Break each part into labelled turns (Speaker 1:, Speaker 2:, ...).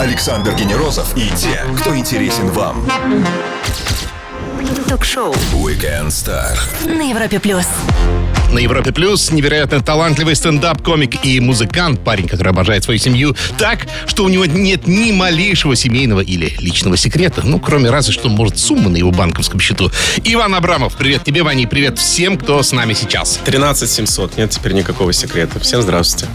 Speaker 1: Александр Генерозов и те, кто интересен вам.
Speaker 2: Ток-шоу
Speaker 1: Weekend Star.
Speaker 2: на Европе плюс.
Speaker 3: На Европе Плюс невероятно талантливый стендап-комик и музыкант, парень, который обожает свою семью так, что у него нет ни малейшего семейного или личного секрета, ну, кроме разве что, может, суммы на его банковском счету. Иван Абрамов, привет тебе, Ваня, и привет всем, кто с нами сейчас.
Speaker 4: 13 700. Нет теперь никакого секрета. Всем здравствуйте.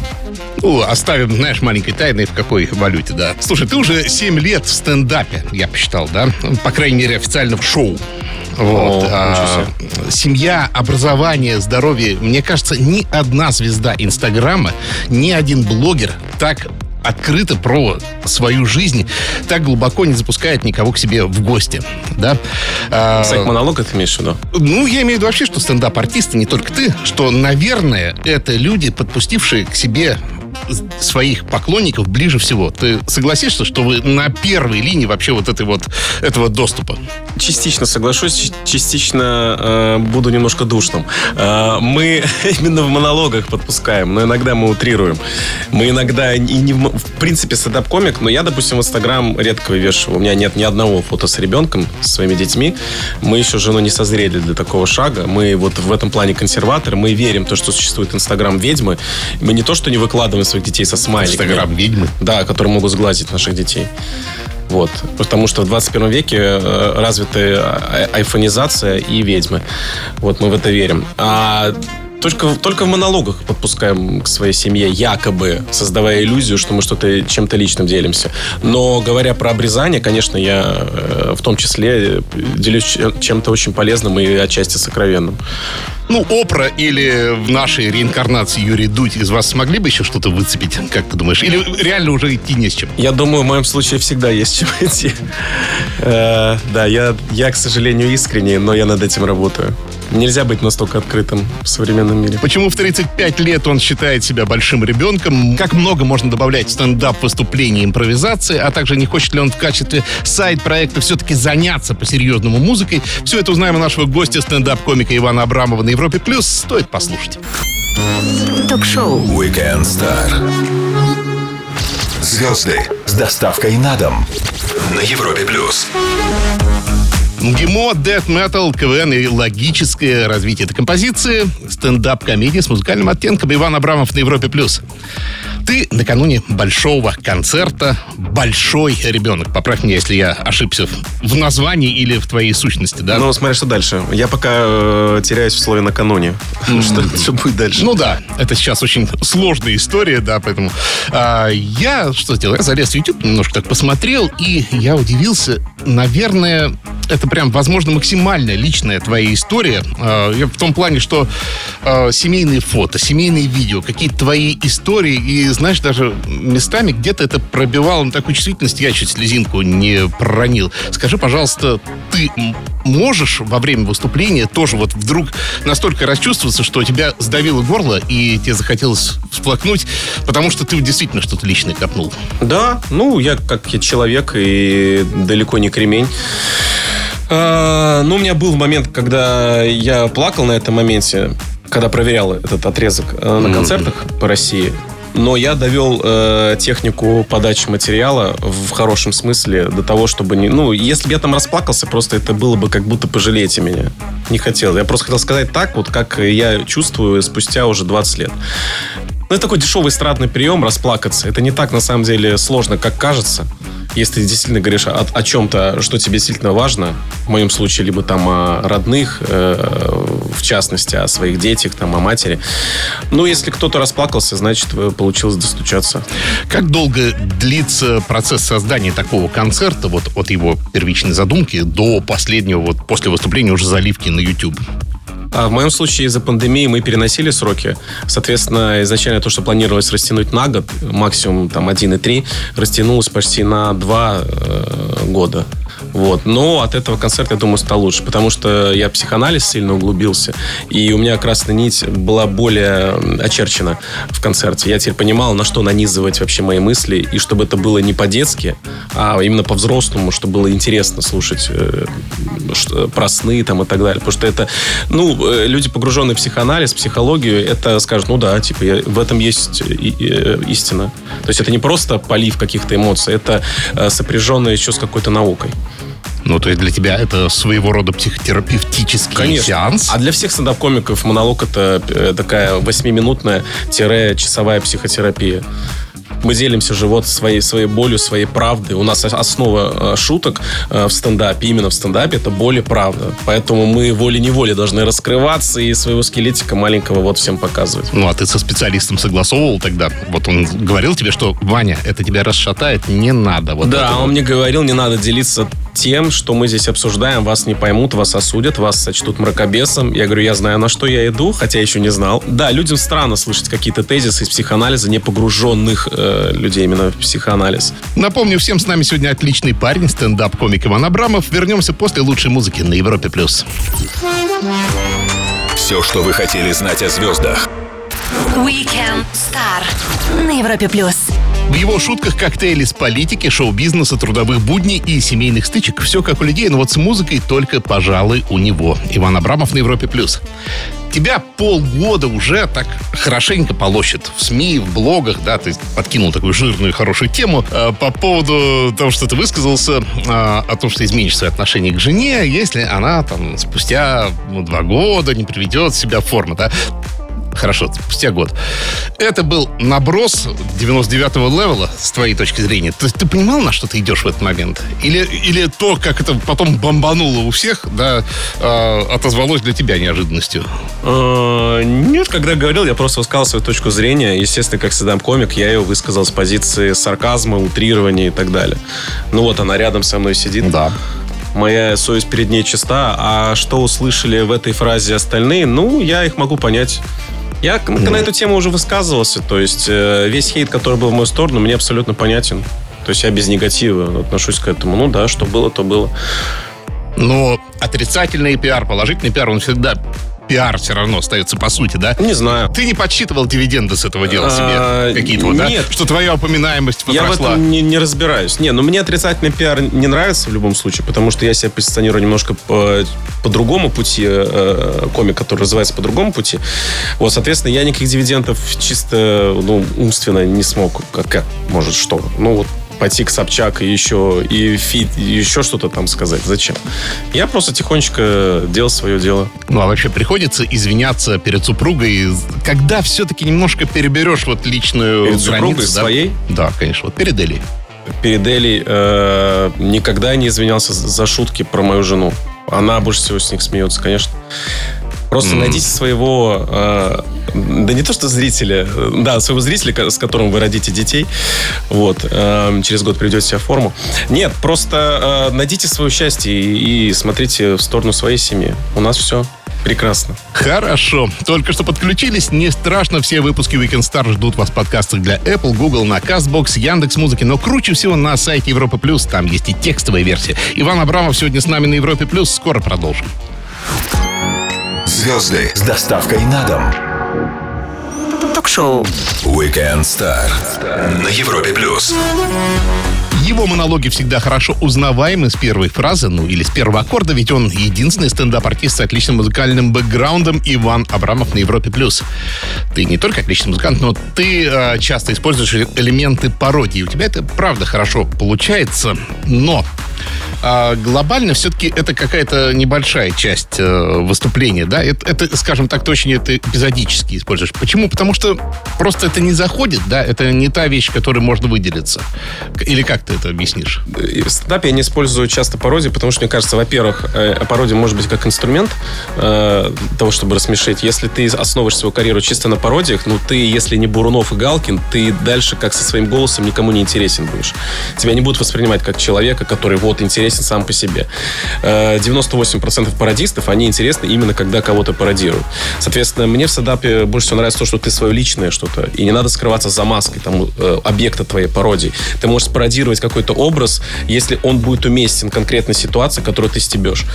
Speaker 3: Ну, оставим, знаешь, маленькой тайной, в какой валюте, да. Слушай, ты уже 7 лет в стендапе, я посчитал, да? По крайней мере, официально в шоу. Вот.
Speaker 4: О,
Speaker 3: А, семья, образование, здоровье. Мне кажется, ни одна звезда Инстаграма, ни один блогер так открыто про свою жизнь, так глубоко не запускает никого к себе в гости, да? А,
Speaker 4: Сайт монолога ты имеешь в виду?
Speaker 3: ну, я имею в виду вообще, что стендап-артисты, не только ты, что, наверное, это люди, подпустившие к себе своих поклонников ближе всего. Ты согласишься, что вы на первой линии вообще вот этой вот этого доступа?
Speaker 4: Частично соглашусь, частично э, буду немножко душным. Э, мы именно в монологах подпускаем, но иногда мы утрируем. Мы иногда и не в, в принципе стендап-комик, но я, допустим, в Инстаграм редко вывешиваю. У меня нет ни одного фото с ребенком, со своими детьми. Мы еще с женой не созрели для такого шага. Мы вот в этом плане консерваторы. Мы верим в то, что существует Инстаграм ведьмы. Мы не то, что не выкладываем своих детей со смайликами.
Speaker 3: Инстаграм ведьмы.
Speaker 4: Да, которые могут сглазить наших детей. Вот. Потому что в 21 веке э, развиты а- айфонизация и ведьмы. Вот мы в это верим. А только, только в монологах подпускаем к своей семье, якобы создавая иллюзию, что мы что-то чем-то личным делимся. Но говоря про обрезание, конечно, я э, в том числе э, делюсь чем- чем-то очень полезным и отчасти сокровенным.
Speaker 3: Ну, Опра или в нашей реинкарнации Юрий Дудь из вас смогли бы еще что-то выцепить, как ты думаешь? Или реально уже идти не с чем?
Speaker 4: Я думаю, в моем случае всегда есть чем идти. Э, Да, я, я, к сожалению, искренний, но я над этим работаю. Нельзя быть настолько открытым в современном мире.
Speaker 3: Почему в 35 лет он считает себя большим ребенком? Как много можно добавлять в стендап выступления импровизации? А также не хочет ли он в качестве сайт-проекта все-таки заняться по-серьезному музыкой? Все это узнаем у нашего гостя, стендап-комика Ивана Абрамова на Европе+. плюс. Стоит послушать.
Speaker 2: Ток-шоу
Speaker 1: Weekend Star. Звезды с доставкой на дом на Европе плюс.
Speaker 3: МГИМО, дэт метал, КВН и логическое развитие этой композиции. Стендап-комедия с музыкальным оттенком. Иван Абрамов на Европе+. плюс. Ты накануне большого концерта «Большой ребенок». Поправь меня, если я ошибся в названии или в твоей сущности, да?
Speaker 4: Ну, смотри, что дальше. Я пока э, теряюсь в слове накануне. Что, что будет дальше?
Speaker 3: Ну да, это сейчас очень сложная история, да, поэтому а, я что сделал? Я залез в YouTube, немножко так посмотрел, и я удивился. Наверное, это прям, возможно, максимально личная твоя история. А, в том плане, что а, семейные фото, семейные видео, какие-то твои истории, и знаешь, даже местами где-то это пробивало на такую чувствительность, я чуть слезинку не проронил. Скажи, пожалуйста, ты можешь во время выступления тоже вот вдруг настолько расчувствоваться, что тебя сдавило горло и тебе захотелось всплакнуть, потому что ты действительно что-то личное копнул.
Speaker 4: Да, ну, я как я человек и далеко не кремень. А, ну, у меня был момент, когда я плакал на этом моменте, когда проверял этот отрезок э, на концертах по России. Но я довел э, технику подачи материала в хорошем смысле до того, чтобы не... Ну, если бы я там расплакался, просто это было бы как будто пожалейте меня. Не хотел. Я просто хотел сказать так, вот как я чувствую спустя уже 20 лет. Ну, это такой дешевый эстрадный прием расплакаться. Это не так, на самом деле, сложно, как кажется. Если ты действительно говоришь о, о чем-то, что тебе действительно важно, в моем случае, либо там о родных, э, в частности, о своих детях, там, о матери. Ну, если кто-то расплакался, значит, э, получилось достучаться.
Speaker 3: Как долго длится процесс создания такого концерта, вот от его первичной задумки до последнего, вот после выступления уже заливки на YouTube?
Speaker 4: А в моем случае из-за пандемии мы переносили сроки. Соответственно, изначально то, что планировалось растянуть на год, максимум там 1,3, растянулось почти на 2 э, года. Вот. Но от этого концерта, я думаю, стал лучше, потому что я психоанализ сильно углубился, и у меня красная нить была более очерчена в концерте. Я теперь понимал, на что нанизывать вообще мои мысли, и чтобы это было не по-детски, а именно по-взрослому, чтобы было интересно слушать э, про сны там и так далее. Потому что это, ну, э, люди, погруженные в психоанализ, психологию, это скажут, ну да, типа, я- в этом есть э, истина. То есть это не просто полив каких-то эмоций, это э, сопряженное еще с какой-то наукой.
Speaker 3: Ну, то есть для тебя это своего рода психотерапевтический сеанс?
Speaker 4: А для всех стендап-комиков монолог это э, такая восьмиминутная часовая психотерапия. Мы делимся живот своей, своей болью, своей правдой. У нас основа э, шуток э, в стендапе, именно в стендапе, это боль и правда. Поэтому мы волей-неволей должны раскрываться и своего скелетика маленького вот всем показывать.
Speaker 3: Ну, а ты со специалистом согласовывал тогда? Вот он говорил тебе, что, Ваня, это тебя расшатает, не надо. Вот
Speaker 4: да, он
Speaker 3: вот.
Speaker 4: мне говорил, не надо делиться тем, что мы здесь обсуждаем, вас не поймут, вас осудят, вас сочтут мракобесом. Я говорю, я знаю, на что я иду, хотя еще не знал. Да, людям странно слышать какие-то тезисы из психоанализа, не погруженных э, людей именно в психоанализ.
Speaker 3: Напомню, всем с нами сегодня отличный парень, стендап-комик Иван Абрамов. Вернемся после лучшей музыки на Европе+. плюс.
Speaker 1: Все, что вы хотели знать о звездах.
Speaker 2: Weekend Star на Европе плюс.
Speaker 3: В его шутках коктейли с политики, шоу-бизнеса, трудовых будней и семейных стычек. Все как у людей, но вот с музыкой только, пожалуй, у него. Иван Абрамов на Европе+. плюс. Тебя полгода уже так хорошенько полощет в СМИ, в блогах, да, ты подкинул такую жирную хорошую тему э, по поводу того, что ты высказался э, о том, что изменишь свои отношения к жене, если она там спустя ну, два года не приведет себя в форму, да. Хорошо, спустя год. Это был наброс 99-го левела, с твоей точки зрения. То есть ты понимал, на что ты идешь в этот момент? Или, или то, как это потом бомбануло у всех, да, э, отозвалось для тебя неожиданностью?
Speaker 4: Э, Нет, когда говорил, я просто высказал свою точку зрения. Естественно, как стендап-комик, я ее высказал с позиции сарказма, утрирования и так далее. Ну вот она рядом со мной сидит.
Speaker 3: Да.
Speaker 4: Моя совесть перед ней чиста. А что услышали в этой фразе остальные, ну, я их могу понять. Я к- на эту тему уже высказывался. То есть э, весь хейт, который был в мою сторону, мне абсолютно понятен. То есть я без негатива отношусь к этому. Ну да, что было, то было.
Speaker 3: Но отрицательный пиар, положительный пиар, он всегда пиар все равно остается по сути, да?
Speaker 4: Не знаю.
Speaker 3: Ты не подсчитывал дивиденды с этого дела
Speaker 4: А,
Speaker 3: себе? Какие-то вот, да?
Speaker 4: нет.
Speaker 3: Что твоя упоминаемость
Speaker 4: Я в этом не, не разбираюсь. Не, ну мне отрицательный пиар не нравится в любом случае, потому что я себя позиционирую немножко по, по другому пути, э, комик, который развивается по другому пути. Вот, соответственно, я никаких дивидендов чисто ну, умственно не смог. Как, как может что? Ну вот пойти к Собчак и еще, и фит, и еще что-то там сказать. Зачем? Я просто тихонечко делал свое дело.
Speaker 3: Ну, а вообще приходится извиняться перед супругой, когда все-таки немножко переберешь вот личную
Speaker 4: Перед супругой
Speaker 3: границу, да?
Speaker 4: своей?
Speaker 3: Да, конечно, вот перед Элей.
Speaker 4: перед Элей э, никогда не извинялся за шутки про мою жену. Она больше всего с них смеется, конечно. Просто найдите своего, э, да не то что зрителя, э, да, своего зрителя, с которым вы родите детей, вот, э, через год приведете себя в форму. Нет, просто э, найдите свое счастье и, и смотрите в сторону своей семьи. У нас все прекрасно.
Speaker 3: Хорошо. Только что подключились. Не страшно. Все выпуски Weekend Star ждут вас в подкастах для Apple, Google, на CastBox, Яндекс Музыки. Но круче всего на сайте Европы Плюс. Там есть и текстовая версия. Иван Абрамов сегодня с нами на Европе Плюс. Скоро продолжим.
Speaker 1: Звезды с доставкой на дом.
Speaker 2: Ток-шоу
Speaker 1: Weekend Star на Европе плюс.
Speaker 3: Его монологи всегда хорошо узнаваемы с первой фразы, ну или с первого аккорда, ведь он единственный стендап-артист с отличным музыкальным бэкграундом Иван Абрамов на Европе+. плюс. Ты не только отличный музыкант, но ты э, часто используешь элементы пародии. У тебя это правда хорошо получается, но а, глобально все-таки это какая-то небольшая часть э, выступления, да? Это, это, скажем так, ты это эпизодически используешь. Почему? Потому что просто это не заходит, да? Это не та вещь, которой можно выделиться. Или как ты это объяснишь?
Speaker 4: В стендапе я не использую часто пародии, потому что, мне кажется, во-первых, э, пародия может быть как инструмент э, того, чтобы рассмешить. Если ты основываешь свою карьеру чисто на пародиях, ну ты, если не Бурунов и Галкин, ты дальше как со своим голосом никому не интересен будешь. Тебя не будут воспринимать как человека, который вот интересен интересен сам по себе. Э, 98% пародистов, они интересны именно когда кого-то пародируют. Соответственно, мне в стендапе больше всего нравится то, что ты свое личное что-то, и не надо скрываться за маской там, э, объекта твоей пародии. Ты можешь пародировать какой-то образ, если он будет уместен конкретной ситуации, которую ты стебешь.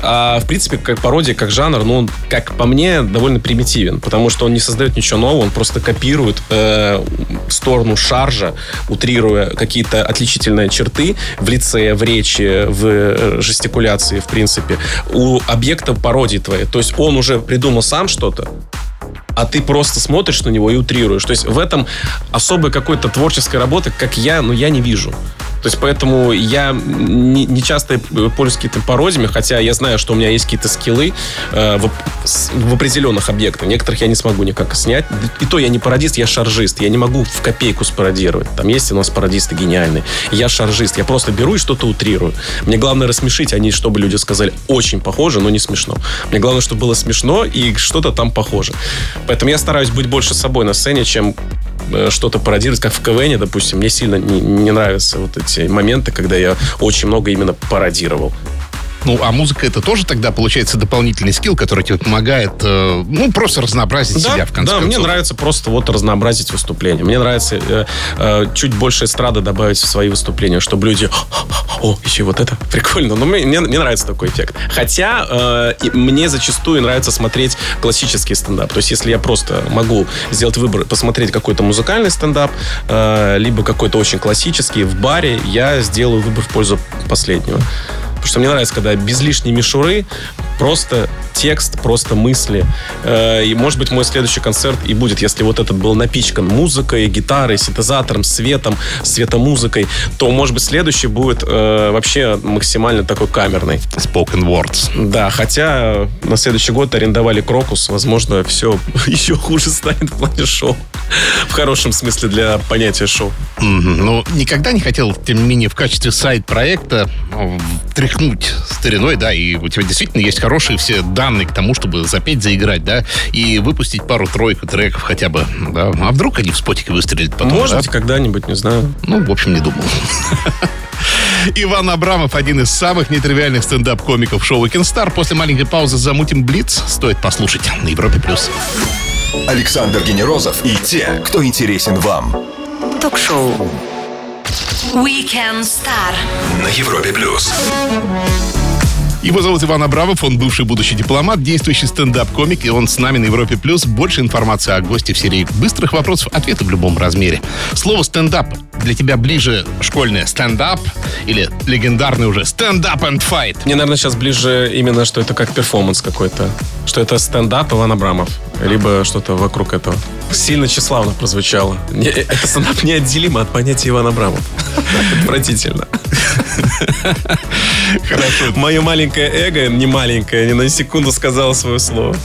Speaker 4: А, в принципе, как пародия, как жанр, ну, как по мне, довольно примитивен, потому что он не создает ничего нового, он просто копирует э, сторону шаржа, утрируя какие-то отличительные черты в лице, в речи, в э, жестикуляции, в принципе, у объекта пародии твоей. То есть он уже придумал сам что-то, а ты просто смотришь на него и утрируешь. То есть в этом особой какой-то творческой работы, как я, ну, я не вижу. То есть поэтому я не, не часто пользуюсь какими-то пародиями, хотя я знаю, что у меня есть какие-то скиллы э, в, в определенных объектах. Некоторых я не смогу никак снять. И то я не пародист, я шаржист. Я не могу в копейку спародировать. Там есть у нас пародисты гениальные. Я шаржист. Я просто беру и что-то утрирую. Мне главное рассмешить, а не чтобы люди сказали очень похоже, но не смешно. Мне главное, чтобы было смешно и что-то там похоже. Поэтому я стараюсь быть больше собой на сцене, чем что-то пародировать, как в КВН, допустим. Мне сильно не, не нравятся вот эти моменты, когда я очень много именно пародировал.
Speaker 3: Ну, а музыка это тоже тогда получается дополнительный скилл, который тебе помогает, э, ну, просто разнообразить себя в конце
Speaker 4: да,
Speaker 3: концов.
Speaker 4: мне нравится просто вот разнообразить выступления. Мне нравится э, э, чуть больше эстрады добавить в свои выступления, чтобы люди... О, еще вот это прикольно. Но мне, мне, мне нравится такой эффект. Хотя э, мне зачастую нравится смотреть классический стендап. То есть если я просто могу сделать выбор, посмотреть какой-то музыкальный стендап, э, либо какой-то очень классический в баре, я сделаю выбор в пользу последнего. Потому что мне нравится, когда без лишней мишуры просто текст, просто мысли. Э, И, может быть, мой следующий концерт и будет, если вот этот был напичкан музыкой, гитарой, синтезатором, светом, светомузыкой, то, может быть, следующий будет э, вообще максимально такой камерный.
Speaker 3: Spoken words.
Speaker 4: Да, хотя на следующий год арендовали Крокус, возможно, все еще хуже станет в плане шоу. В хорошем смысле для понятия шоу.
Speaker 3: Мгм. Ну, никогда не хотел, тем не менее, в качестве сайт-проекта тряхнуть стариной, да, и у тебя действительно есть хорошие все данные к тому, чтобы запеть, заиграть, да, и выпустить пару-тройку треков хотя бы, да. А вдруг они в спотике выстрелят потом,
Speaker 4: Может
Speaker 3: да?
Speaker 4: быть, когда-нибудь, не знаю.
Speaker 3: Ну, в общем, не думал. Иван Абрамов один из самых нетривиальных стендап-комиков шоу Кинстар. После маленькой паузы замутим Блиц. Стоит послушать на Европе+. плюс.
Speaker 1: Александр Генерозов и те, кто интересен вам.
Speaker 2: Ток-шоу. Weekend Star.
Speaker 1: На Европе плюс.
Speaker 3: Его зовут Иван Абрамов, он бывший будущий дипломат, действующий стендап-комик, и он с нами на Европе+. плюс. Больше информации о госте в серии быстрых вопросов, ответы в любом размере. Слово «стендап» для тебя ближе школьное «stand up» или легендарный уже «stand up and fight».
Speaker 4: Мне, наверное, сейчас ближе именно, что это как перформанс какой-то. Что это стендап Иван Абрамов. Либо что-то вокруг этого. Сильно тщеславно прозвучало. Не- это стендап неотделимо от понятия Иван Абрамов. Отвратительно.
Speaker 3: Хорошо.
Speaker 4: Мое маленькое эго, не маленькое, ни на секунду сказала свое слово.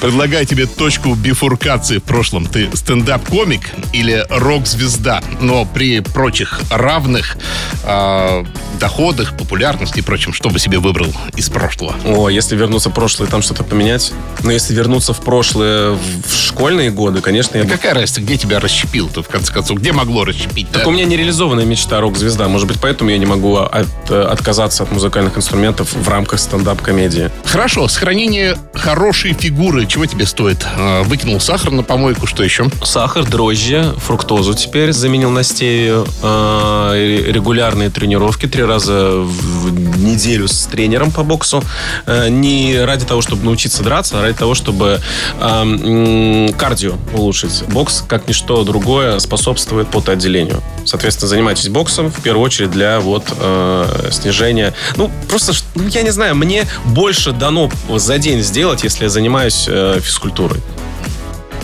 Speaker 3: Предлагаю тебе точку бифуркации в прошлом. Ты стендап-комик или рок-звезда, но при прочих равных э, доходах, популярности и прочем, что бы себе выбрал из прошлого?
Speaker 4: О, если вернуться в прошлое там что-то поменять. Но если вернуться в прошлое в школьные годы, конечно, я
Speaker 3: Да
Speaker 4: бы
Speaker 3: какая разница, где тебя расщепил-то, в конце концов? Где могло расщепить?
Speaker 4: Так
Speaker 3: да?
Speaker 4: у меня нереализованная мечта рок-звезда. Может быть, поэтому я не могу от- э, отказаться от музыкальных инструментов в рамках стендап-комедии.
Speaker 3: Хорошо, сохранение хорошей фигуры, чего тебе стоит? Э, Выкинул сахар на помойку, что еще?
Speaker 4: Сахар, дрожжи, фруктозу теперь заменил на стевию. Э, ре- Регулярные тренировки три раза в неделю с тренером по боксу. Э, Не ради того, чтобы научиться драться, а ради того, чтобы э, м, кардио улучшить. Бокс, как ничто другое, способствует потоотделению. Соответственно, занимайтесь боксом в первую очередь для вот э, снижения. Ну, просто, ну, я не знаю, мне больше дано за день сделать, если я занимаюсь э, физкультурой.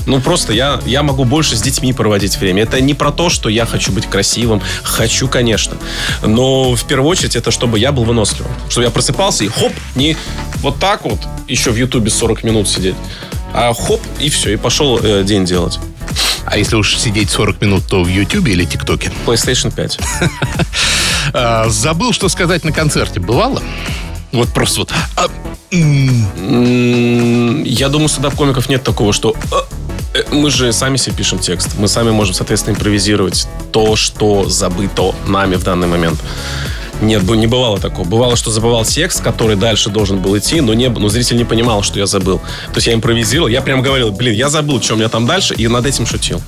Speaker 4: Ну, просто я, я могу больше с детьми проводить время. Это не про то, что я хочу быть красивым. Хочу, конечно. Но в первую очередь это чтобы я был выносливым. Чтобы я просыпался и хоп, не вот так вот еще в Ютубе 40 минут сидеть. А хоп, и все, и пошел э, день делать.
Speaker 3: А если уж сидеть 40 минут, то в Ютубе или ТикТоке?
Speaker 4: PlayStation 5.
Speaker 3: А, забыл, что сказать на концерте. Бывало? Вот просто вот... а,
Speaker 4: Я думаю, стендап-комиков нет такого, что э, мы же сами себе пишем текст. Мы сами можем, соответственно, импровизировать то, что забыто нами в данный момент. Нет, не бывало такого. Бывало, что забывал текст, который дальше должен был идти, но, не, но зритель не понимал, что я забыл. То есть я импровизировал, я прям говорил, блин, я забыл, что у меня там дальше, и над этим шутил.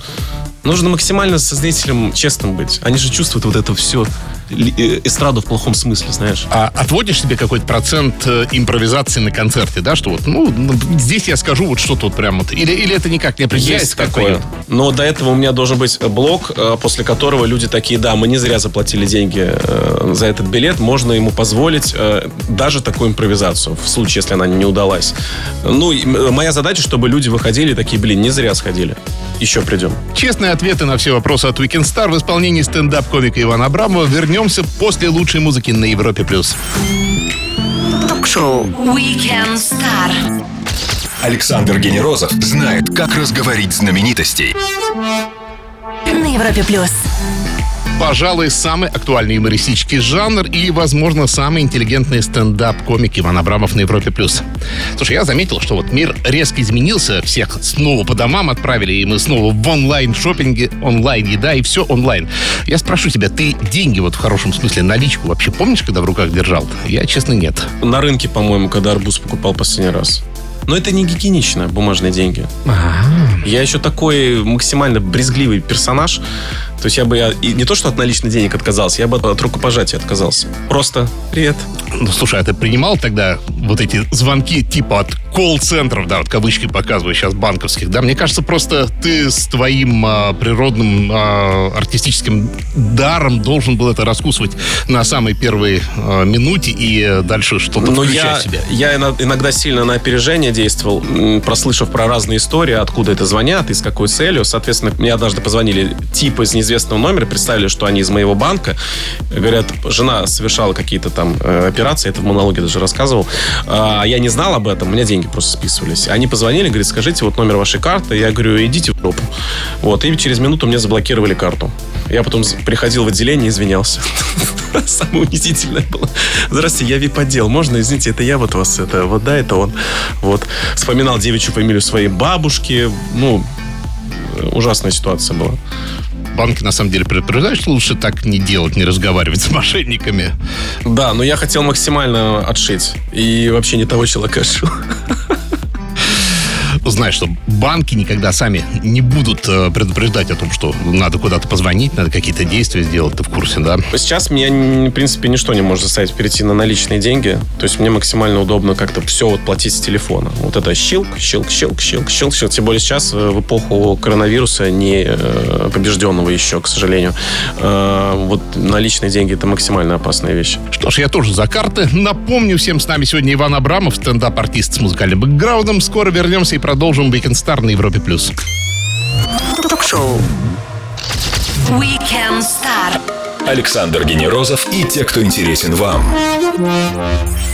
Speaker 4: Нужно максимально со зрителем честным быть. Они же чувствуют вот это все эстраду в плохом смысле, знаешь.
Speaker 3: А отводишь себе какой-то процент э, импровизации на концерте, да, что вот, ну, здесь я скажу вот что тут прям вот. Или, или это никак не определяется?
Speaker 4: Есть такое. Но до этого у меня должен быть блок, э, после которого люди такие, да, мы не зря заплатили деньги э, за этот билет, можно ему позволить э, даже такую импровизацию, в случае, если она не удалась. Ну, моя задача, чтобы люди выходили такие, блин, не зря сходили. Еще придем.
Speaker 3: Честные ответы на все вопросы от Weekend Star в исполнении стендап-комика Ивана Абрамова. Вернемся после лучшей музыки на Европе+. плюс.
Speaker 2: Ток-шоу Weekend Star.
Speaker 1: Александр Генерозов знает, как разговорить знаменитостей.
Speaker 2: На Европе плюс.
Speaker 3: Пожалуй, самый актуальный юмористический жанр и, возможно, самый интеллигентный стендап-комик Иван Абрамов на Европе+. плюс. Слушай, я заметил, что вот мир резко изменился, всех снова по домам отправили, и мы снова в онлайн-шопинге, онлайн-еда, и все онлайн. Я спрошу тебя, ты деньги вот в хорошем смысле, наличку вообще помнишь, когда в руках держал? Я, честно, нет.
Speaker 4: На рынке, по-моему, когда арбуз покупал последний раз. Но это не гигиенично, бумажные деньги. Я еще такой максимально брезгливый персонаж. То есть я бы я, и не то, что от наличных денег отказался, я бы от рукопожатия отказался. Просто привет.
Speaker 3: Ну, слушай, а ты принимал тогда вот эти звонки типа от колл-центров, да, вот кавычки показываю сейчас банковских, да? Мне кажется, просто ты с твоим а, природным а, артистическим даром должен был это раскусывать на самой первой а, минуте и дальше что-то
Speaker 4: Но я,
Speaker 3: себя.
Speaker 4: я ино- иногда сильно на опережение действовал, прослышав про разные истории, откуда это звонят и с какой целью. Соответственно, мне однажды позвонили типа из неизвестного номера, представили, что они из моего банка. Говорят, жена совершала какие-то там э, операции, это в монологе даже рассказывал. А я не знал об этом, у меня деньги просто списывались. Они позвонили, говорят, скажите вот номер вашей карты. Я говорю, идите в жопу. Вот, и через минуту мне заблокировали карту. Я потом приходил в отделение и извинялся. Самое унизительное было. Здравствуйте, я вип-отдел. Можно, извините, это я вот вас, это вот да, это он. Вот. Вспоминал девичью фамилию своей бабушки. Ну, э, ужасная ситуация была.
Speaker 3: Банки, на самом деле, предупреждают, что лучше так не делать, не разговаривать с мошенниками.
Speaker 4: Да, но я хотел максимально отшить. И вообще не того человека отшил.
Speaker 3: Знаешь, что банки никогда сами не будут э, предупреждать о том, что надо куда-то позвонить, надо какие-то действия сделать, ты в курсе, да?
Speaker 4: Сейчас меня, в принципе, ничто не может заставить перейти на наличные деньги. То есть мне максимально удобно как-то все вот платить с телефона. Вот это щелк, щелк, щелк, щелк, щелк, щелк. Тем более сейчас, э, в эпоху коронавируса, не э, побежденного еще, к сожалению, вот наличные деньги это максимально опасная вещь.
Speaker 3: Что ж, я тоже за карты. Напомню всем, с нами сегодня Иван Абрамов, стендап-артист с музыкальным бэкграундом. Скоро вернемся и продолжим Weekend Star на Европе+. плюс.
Speaker 2: Ток-шоу Weekend Star.
Speaker 1: Александр Генерозов и те, кто интересен вам.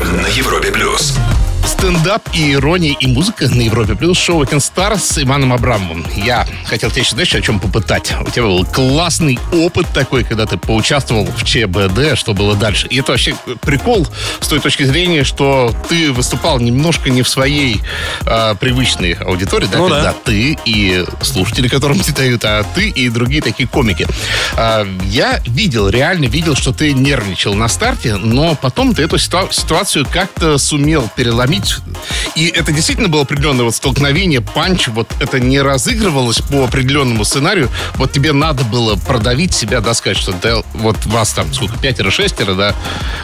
Speaker 1: На Европе плюс.
Speaker 3: Стендап и ирония и музыка на Европе Плюс шоу Weekend Star с Иваном Абрамовым. Я хотел тебя еще, знаешь, о чем попытать. У тебя был классный опыт такой, когда ты поучаствовал в ЧБД, что было дальше. И это вообще прикол с той точки зрения, что ты выступал немножко не в своей а, привычной аудитории, да,
Speaker 4: Ну да.
Speaker 3: когда ты и слушатели, которым тебе дают, а ты и другие такие комики. А, я видел, реально видел, что ты нервничал на старте, но потом ты эту ситуа- ситуацию как-то сумел переломить. И это действительно было определенное вот столкновение, панч, вот это не разыгрывалось по определенному сценарию. Вот тебе надо было продавить себя, да, сказать, что да, вот вас там сколько, пятеро, шестеро, да,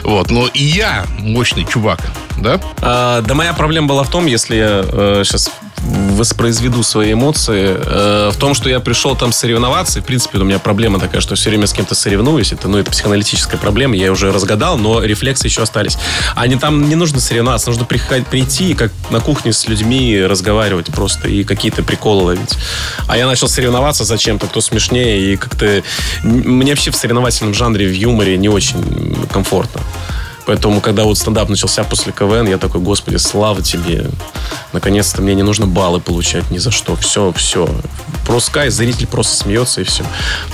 Speaker 3: вот, но и я мощный чувак, да?
Speaker 4: А, да моя проблема была в том, если я сейчас воспроизведу свои эмоции, э, в том, что я пришел там соревноваться, в принципе, у меня проблема такая, что все время с кем-то соревнуюсь, это, ну, это психоаналитическая проблема, я уже разгадал, но рефлексы еще остались. А не там не нужно соревноваться, нужно приходить, прийти и как на кухне с людьми разговаривать просто и какие-то приколы ловить. А я начал соревноваться зачем-то, кто смешнее, и как-то мне вообще в соревновательном жанре, в юморе не очень комфортно. Поэтому, когда вот стендап начался после КВН, я такой, господи, слава тебе. Наконец-то мне не нужно баллы получать ни за что. Все, все. Просто кай, зритель просто смеется и все.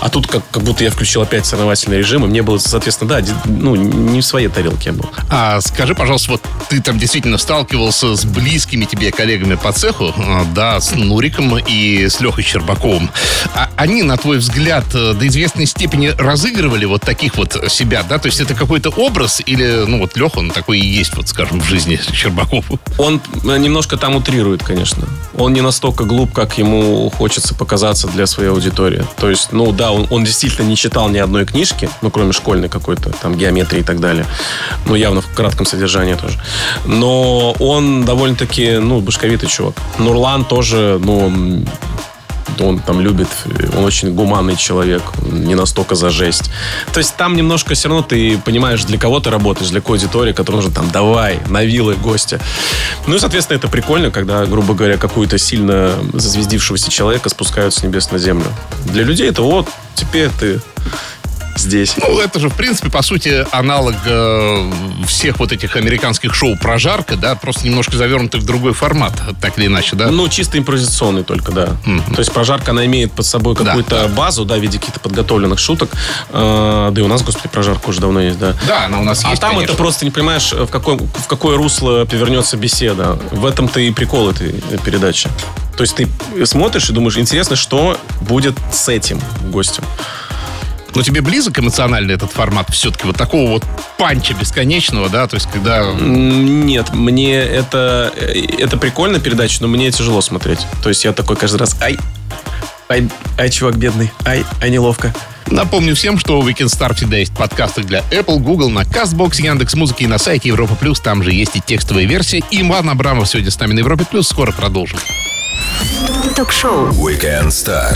Speaker 4: А тут как, как будто я включил опять соревновательный режим, и мне было, соответственно, да, ну, не в своей тарелке я был.
Speaker 3: А скажи, пожалуйста, вот ты там действительно сталкивался с близкими тебе коллегами по цеху, а, да, с Нуриком и с Лехой Щербаковым. А они, на твой взгляд, э, до известной степени разыгрывали вот таких вот себя, да? То есть это какой-то образ или, ну вот Леха, он такой и есть, вот скажем, в жизни Щербакова?
Speaker 4: Он э, немножко там утрирует, конечно. Он не настолько глуп, как ему хочется показаться для своей аудитории. То есть, ну да, он, он действительно не читал ни одной книжки, ну, кроме школьной какой-то, там, геометрии и так далее. Ну, явно в кратком содержании тоже. Но он довольно-таки, ну, башковитый чувак. Нурлан тоже, ну, он там любит, он очень гуманный человек, не настолько за жесть. То есть там немножко все равно ты понимаешь, для кого ты работаешь, для какой аудитории, которая нужно там, давай, на вилы гостя. Ну и, соответственно, это прикольно, когда, грубо говоря, какую-то сильно зазвездившегося человека спускают с небес на землю. Для людей это вот, теперь ты здесь.
Speaker 3: Ну, это же, в принципе, по сути, аналог э, всех вот этих американских шоу про жарко, да, просто немножко завернутый в другой формат, так или иначе, да?
Speaker 4: Ну, чисто импровизационный только, да. То есть прожарка, она имеет под собой какую-то базу, да, в виде каких-то подготовленных шуток. Э, Да и у нас, господи, прожарка уже давно есть, да.
Speaker 3: Да, она у нас
Speaker 4: А
Speaker 3: есть,
Speaker 4: там
Speaker 3: конечно.
Speaker 4: это просто не понимаешь, в какое, в какое русло повернется беседа. В этом-то и прикол этой передачи. То есть ты смотришь и думаешь, интересно, что будет с этим гостем.
Speaker 3: Но тебе близок эмоционально этот формат все-таки вот такого вот панча бесконечного, да, то есть когда...
Speaker 4: Нет, мне это, э, это прикольная передача, но мне тяжело смотреть. То есть я такой каждый раз, ай, ай, ай, чувак бедный, ай, ай, неловко.
Speaker 3: Напомню всем, что у Weekend Star всегда есть подкасты для Apple, Google, на CastBox, Яндекс.Музыки и на сайте Европа Плюс. Там же есть и текстовые версии. И Иван Абрамов сегодня с нами на Европе Плюс. Скоро продолжим.
Speaker 2: Ток-шоу.
Speaker 1: Weekend Star.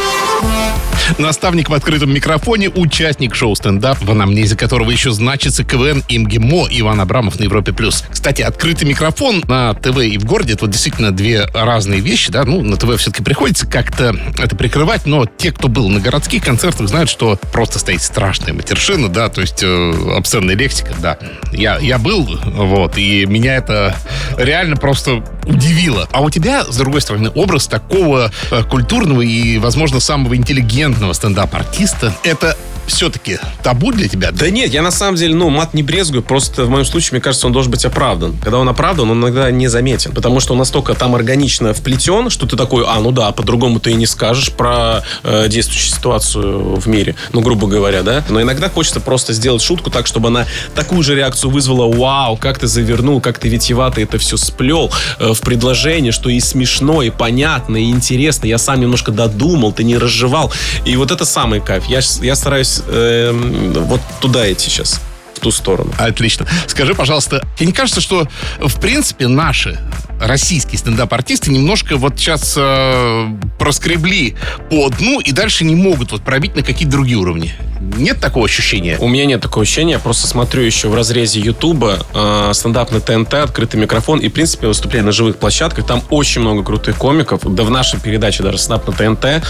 Speaker 3: Наставник в открытом микрофоне, участник шоу стендап, в анамнезе которого еще значится КВН МГИМО Иван Абрамов на Европе+. плюс. Кстати, открытый микрофон на ТВ и в городе, это вот действительно две разные вещи, да, ну, на ТВ все-таки приходится как-то это прикрывать, но те, кто был на городских концертах, знают, что просто стоит страшная матершина, да, то есть э, обсценная лексика, да. Я, я был, вот, и меня это реально просто удивило. А у тебя, с другой стороны, образ такого э, культурного и, возможно, самого интеллигентного стендап-артиста. Это все-таки табу для тебя?
Speaker 4: Да нет, я на самом деле, ну, мат не брезгую, просто в моем случае, мне кажется, он должен быть оправдан. Когда он оправдан, он иногда не заметен, потому что он настолько там органично вплетен, что ты такой, а, ну да, по-другому ты и не скажешь про э, действующую ситуацию в мире, ну, грубо говоря, да. Но иногда хочется просто сделать шутку так, чтобы она такую же реакцию вызвала, вау, как ты завернул, как ты витиевато это все сплел э, в предложение, что и смешно, и понятно, и интересно. Я сам немножко додумал, ты не разжевал. И вот это самый кайф. Я, я стараюсь эм, вот туда идти сейчас, ту сторону.
Speaker 3: Отлично. Скажи, пожалуйста, тебе не кажется, что, в принципе, наши российские стендап-артисты немножко вот сейчас э, проскребли по дну и дальше не могут вот пробить на какие-то другие уровни? Нет такого ощущения?
Speaker 4: У меня нет такого ощущения, я просто смотрю еще в разрезе Ютуба, э, стендап на ТНТ, открытый микрофон и, в принципе, выступления на живых площадках. Там очень много крутых комиков. Да в нашей передаче даже стендап на ТНТ.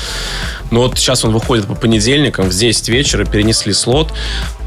Speaker 4: Но вот сейчас он выходит по понедельникам в 10 вечера, перенесли слот.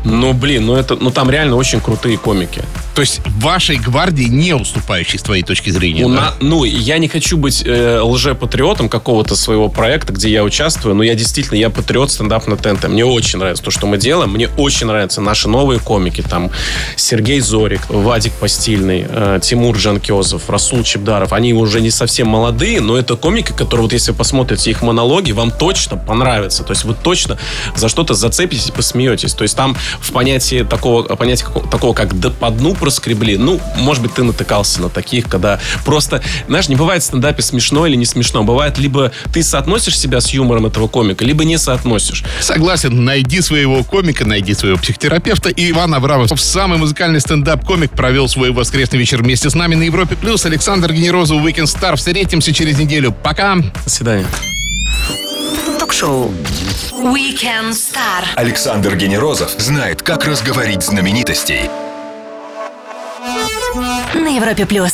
Speaker 4: Ну, блин, ну это, ну там реально очень крутые комики.
Speaker 3: То есть вашей гвардии не уступающей с твоей точки зрения?
Speaker 4: У
Speaker 3: да?
Speaker 4: на- ну, я не хочу быть э, лжепатриотом какого-то своего проекта, где я участвую, но я действительно, я патриот стендап на ТНТ. Мне очень нравится то, что мы делаем. Мне очень нравятся наши новые комики. Там Сергей Зорик, Вадик Постильный, э, Тимур Джанкезов, Расул Чебдаров. Они уже не совсем молодые, но это комики, которые, вот если посмотрите их монологи, вам точно понравится. То есть вы точно за что-то зацепитесь и посмеетесь. То есть там в понятии такого, какого- такого, как д- по дну проскребли, ну, может быть, ты натыкался на таких, когда просто, знаешь, не бывает в стендапе смешно или не смешно. Бывает либо ты соотносишь себя с юмором этого комика, либо не соотносишь.
Speaker 3: Согласен, найди своего комика, найди своего психотерапевта. И Иван Абрамов, самый музыкальный стендап-комик, провел свой воскресный вечер вместе с нами на Европе+. Плюс Александр Генерозов, Weekend Star. Встретимся через неделю. Пока!
Speaker 4: До свидания.
Speaker 2: Ток-шоу. Weekend Star.
Speaker 1: Александр Генерозов знает, как разговорить знаменитостей.
Speaker 2: На Европе плюс.